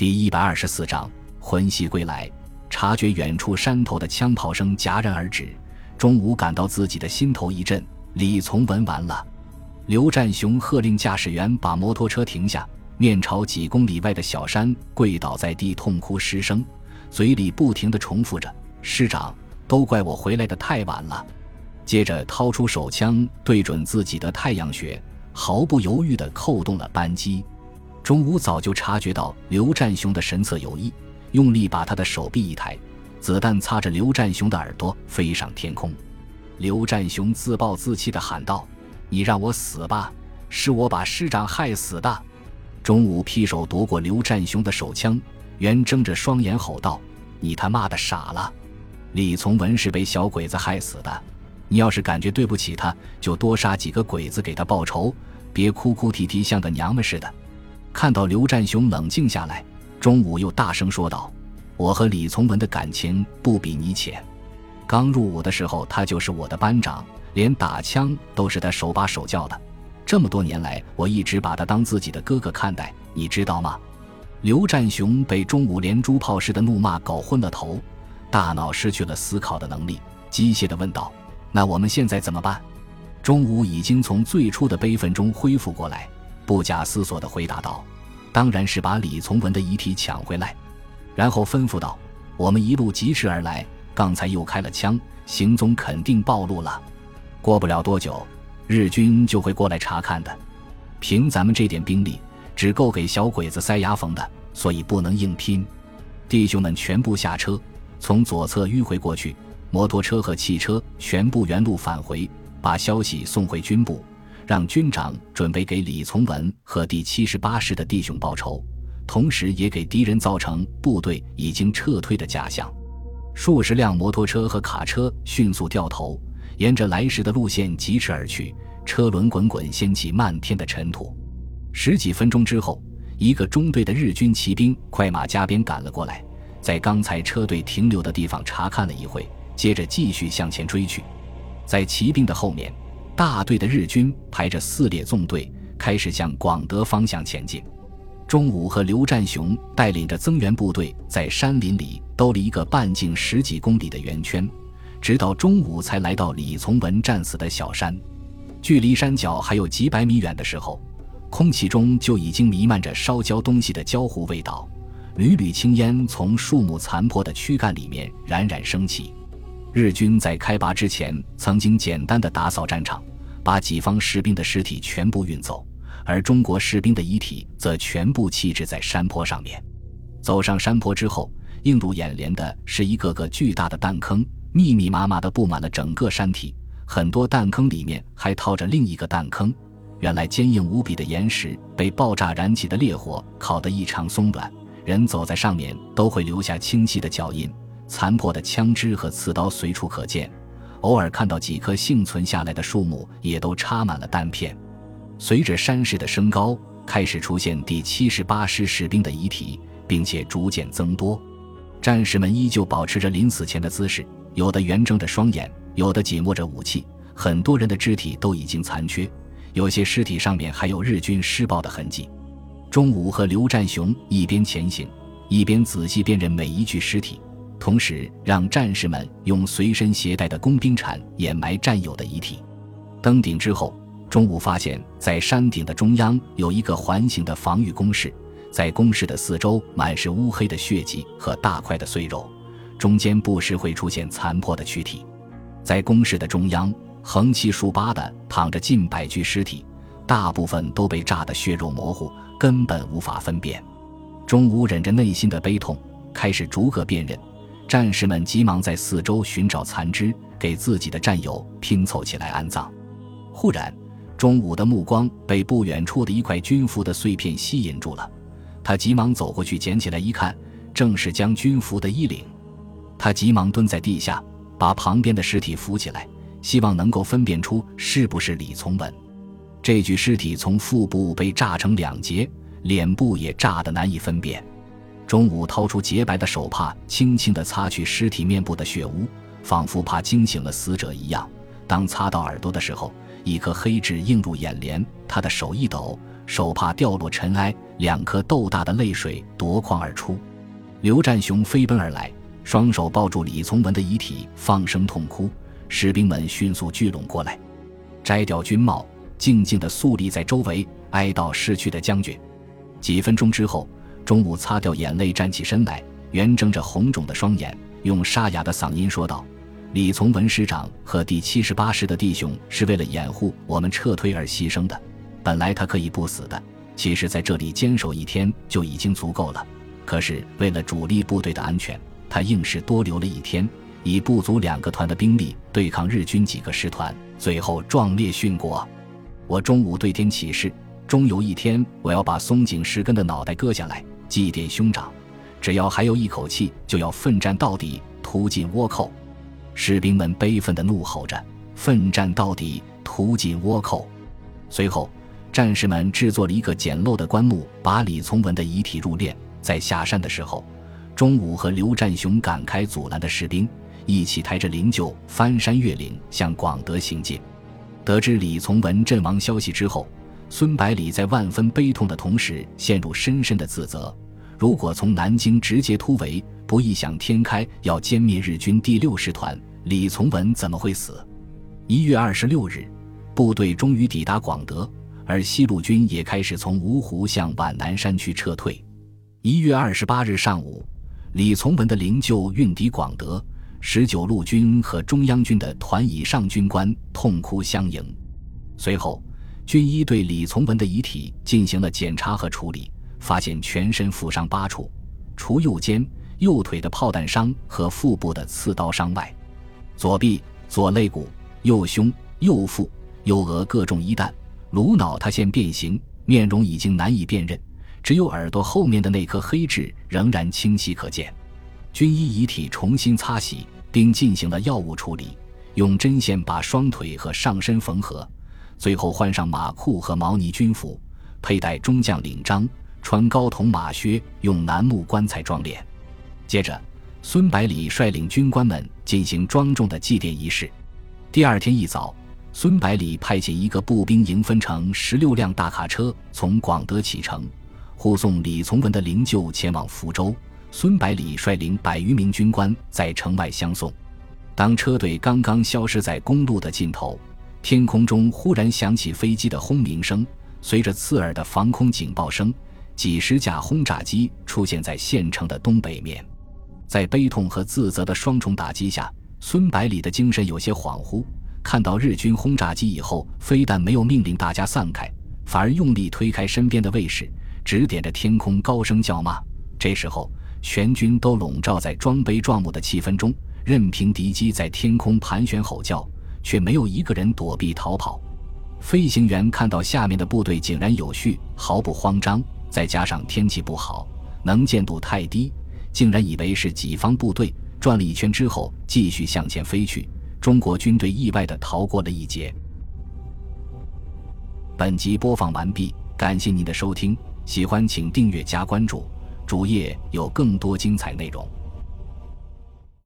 第一百二十四章魂兮归来。察觉远处山头的枪炮声戛然而止，钟武感到自己的心头一震。李从文完了。刘占雄喝令驾驶员把摩托车停下，面朝几公里外的小山跪倒在地，痛哭失声，嘴里不停地重复着：“师长，都怪我回来的太晚了。”接着掏出手枪，对准自己的太阳穴，毫不犹豫地扣动了扳机。钟武早就察觉到刘占雄的神色有异，用力把他的手臂一抬，子弹擦着刘占雄的耳朵飞上天空。刘占雄自暴自弃地喊道：“你让我死吧！是我把师长害死的！”钟武劈手夺过刘占雄的手枪，圆睁着双眼吼道：“你他妈的傻了！李从文是被小鬼子害死的，你要是感觉对不起他，就多杀几个鬼子给他报仇，别哭哭啼啼像个娘们似的。”看到刘占雄冷静下来，中午又大声说道：“我和李从文的感情不比你浅。刚入伍的时候，他就是我的班长，连打枪都是他手把手教的。这么多年来，我一直把他当自己的哥哥看待，你知道吗？”刘占雄被钟武连珠炮似的怒骂搞昏了头，大脑失去了思考的能力，机械地问道：“那我们现在怎么办？”钟武已经从最初的悲愤中恢复过来。不假思索地回答道：“当然是把李从文的遗体抢回来。”然后吩咐道：“我们一路疾驰而来，刚才又开了枪，行踪肯定暴露了。过不了多久，日军就会过来查看的。凭咱们这点兵力，只够给小鬼子塞牙缝的，所以不能硬拼。弟兄们全部下车，从左侧迂回过去，摩托车和汽车全部原路返回，把消息送回军部。”让军长准备给李从文和第七十八师的弟兄报仇，同时也给敌人造成部队已经撤退的假象。数十辆摩托车和卡车迅速掉头，沿着来时的路线疾驰而去，车轮滚滚掀起漫天的尘土。十几分钟之后，一个中队的日军骑兵快马加鞭赶了过来，在刚才车队停留的地方查看了一会，接着继续向前追去。在骑兵的后面。大队的日军排着四列纵队，开始向广德方向前进。钟武和刘占雄带领着增援部队，在山林里兜了一个半径十几公里的圆圈，直到中午才来到李从文战死的小山。距离山脚还有几百米远的时候，空气中就已经弥漫着烧焦东西的焦糊味道，缕缕青烟从树木残破的躯干里面冉冉升起。日军在开拔之前曾经简单的打扫战场，把己方士兵的尸体全部运走，而中国士兵的遗体则全部弃置在山坡上面。走上山坡之后，映入眼帘的是一个个巨大的弹坑，密密麻麻地布满了整个山体。很多弹坑里面还套着另一个弹坑。原来坚硬无比的岩石被爆炸燃起的烈火烤得异常松软，人走在上面都会留下清晰的脚印。残破的枪支和刺刀随处可见，偶尔看到几棵幸存下来的树木，也都插满了弹片。随着山势的升高，开始出现第七十八师士兵的遗体，并且逐渐增多。战士们依旧保持着临死前的姿势，有的圆睁着双眼，有的紧握着武器。很多人的肢体都已经残缺，有些尸体上面还有日军施暴的痕迹。钟武和刘占雄一边前行，一边仔细辨认每一具尸体。同时，让战士们用随身携带的工兵铲掩埋战友的遗体。登顶之后，中午发现，在山顶的中央有一个环形的防御工事，在工事的四周满是乌黑的血迹和大块的碎肉，中间不时会出现残破的躯体。在工事的中央，横七竖八的躺着近百具尸体，大部分都被炸得血肉模糊，根本无法分辨。中午忍着内心的悲痛，开始逐个辨认。战士们急忙在四周寻找残肢，给自己的战友拼凑起来安葬。忽然，钟武的目光被不远处的一块军服的碎片吸引住了，他急忙走过去捡起来一看，正是将军服的衣领。他急忙蹲在地下，把旁边的尸体扶起来，希望能够分辨出是不是李从文。这具尸体从腹部被炸成两截，脸部也炸得难以分辨。钟武掏出洁白的手帕，轻轻地擦去尸体面部的血污，仿佛怕惊醒了死者一样。当擦到耳朵的时候，一颗黑痣映入眼帘，他的手一抖，手帕掉落尘埃，两颗豆大的泪水夺眶而出。刘占雄飞奔而来，双手抱住李从文的遗体，放声痛哭。士兵们迅速聚拢过来，摘掉军帽，静静地肃立在周围，哀悼逝去的将军。几分钟之后，中午擦掉眼泪，站起身来，圆睁着红肿的双眼，用沙哑的嗓音说道：“李从文师长和第七十八师的弟兄是为了掩护我们撤退而牺牲的。本来他可以不死的，其实在这里坚守一天就已经足够了。可是为了主力部队的安全，他硬是多留了一天。”以不足两个团的兵力对抗日军几个师团，最后壮烈殉国。我中午对天起誓，终有一天我要把松井石根的脑袋割下来祭奠兄长。只要还有一口气，就要奋战到底，屠尽倭寇。士兵们悲愤地怒吼着：“奋战到底，屠尽倭寇！”随后，战士们制作了一个简陋的棺木，把李从文的遗体入殓。在下山的时候，中午和刘占雄赶开阻拦的士兵。一起抬着灵柩翻山越岭向广德行进。得知李从文阵亡消息之后，孙百里在万分悲痛的同时陷入深深的自责。如果从南京直接突围，不异想天开要歼灭日军第六师团，李从文怎么会死？一月二十六日，部队终于抵达广德，而西路军也开始从芜湖向皖南山区撤退。一月二十八日上午，李从文的灵柩运抵广德。十九路军和中央军的团以上军官痛哭相迎。随后，军医对李从文的遗体进行了检查和处理，发现全身负伤八处，除右肩、右腿的炮弹伤和腹部的刺刀伤外，左臂、左肋骨、右胸、右腹、右额各中一弹，颅脑塌陷变形，面容已经难以辨认，只有耳朵后面的那颗黑痣仍然清晰可见。军医遗体重新擦洗，并进行了药物处理，用针线把双腿和上身缝合，最后换上马裤和毛呢军服，佩戴中将领章，穿高筒马靴，用楠木棺材装殓。接着，孙百里率领军官们进行庄重的祭奠仪式。第二天一早，孙百里派遣一个步兵营，分成十六辆大卡车，从广德启程，护送李从文的灵柩前往福州。孙百里率领百余名军官在城外相送。当车队刚刚消失在公路的尽头，天空中忽然响起飞机的轰鸣声，随着刺耳的防空警报声，几十架轰炸机出现在县城的东北面。在悲痛和自责的双重打击下，孙百里的精神有些恍惚。看到日军轰炸机以后，非但没有命令大家散开，反而用力推开身边的卫士，指点着天空高声叫骂。这时候。全军都笼罩在装悲壮目的气氛中，任凭敌机在天空盘旋吼叫，却没有一个人躲避逃跑。飞行员看到下面的部队井然有序，毫不慌张，再加上天气不好，能见度太低，竟然以为是己方部队。转了一圈之后，继续向前飞去。中国军队意外的逃过了一劫。本集播放完毕，感谢您的收听，喜欢请订阅加关注。主页有更多精彩内容。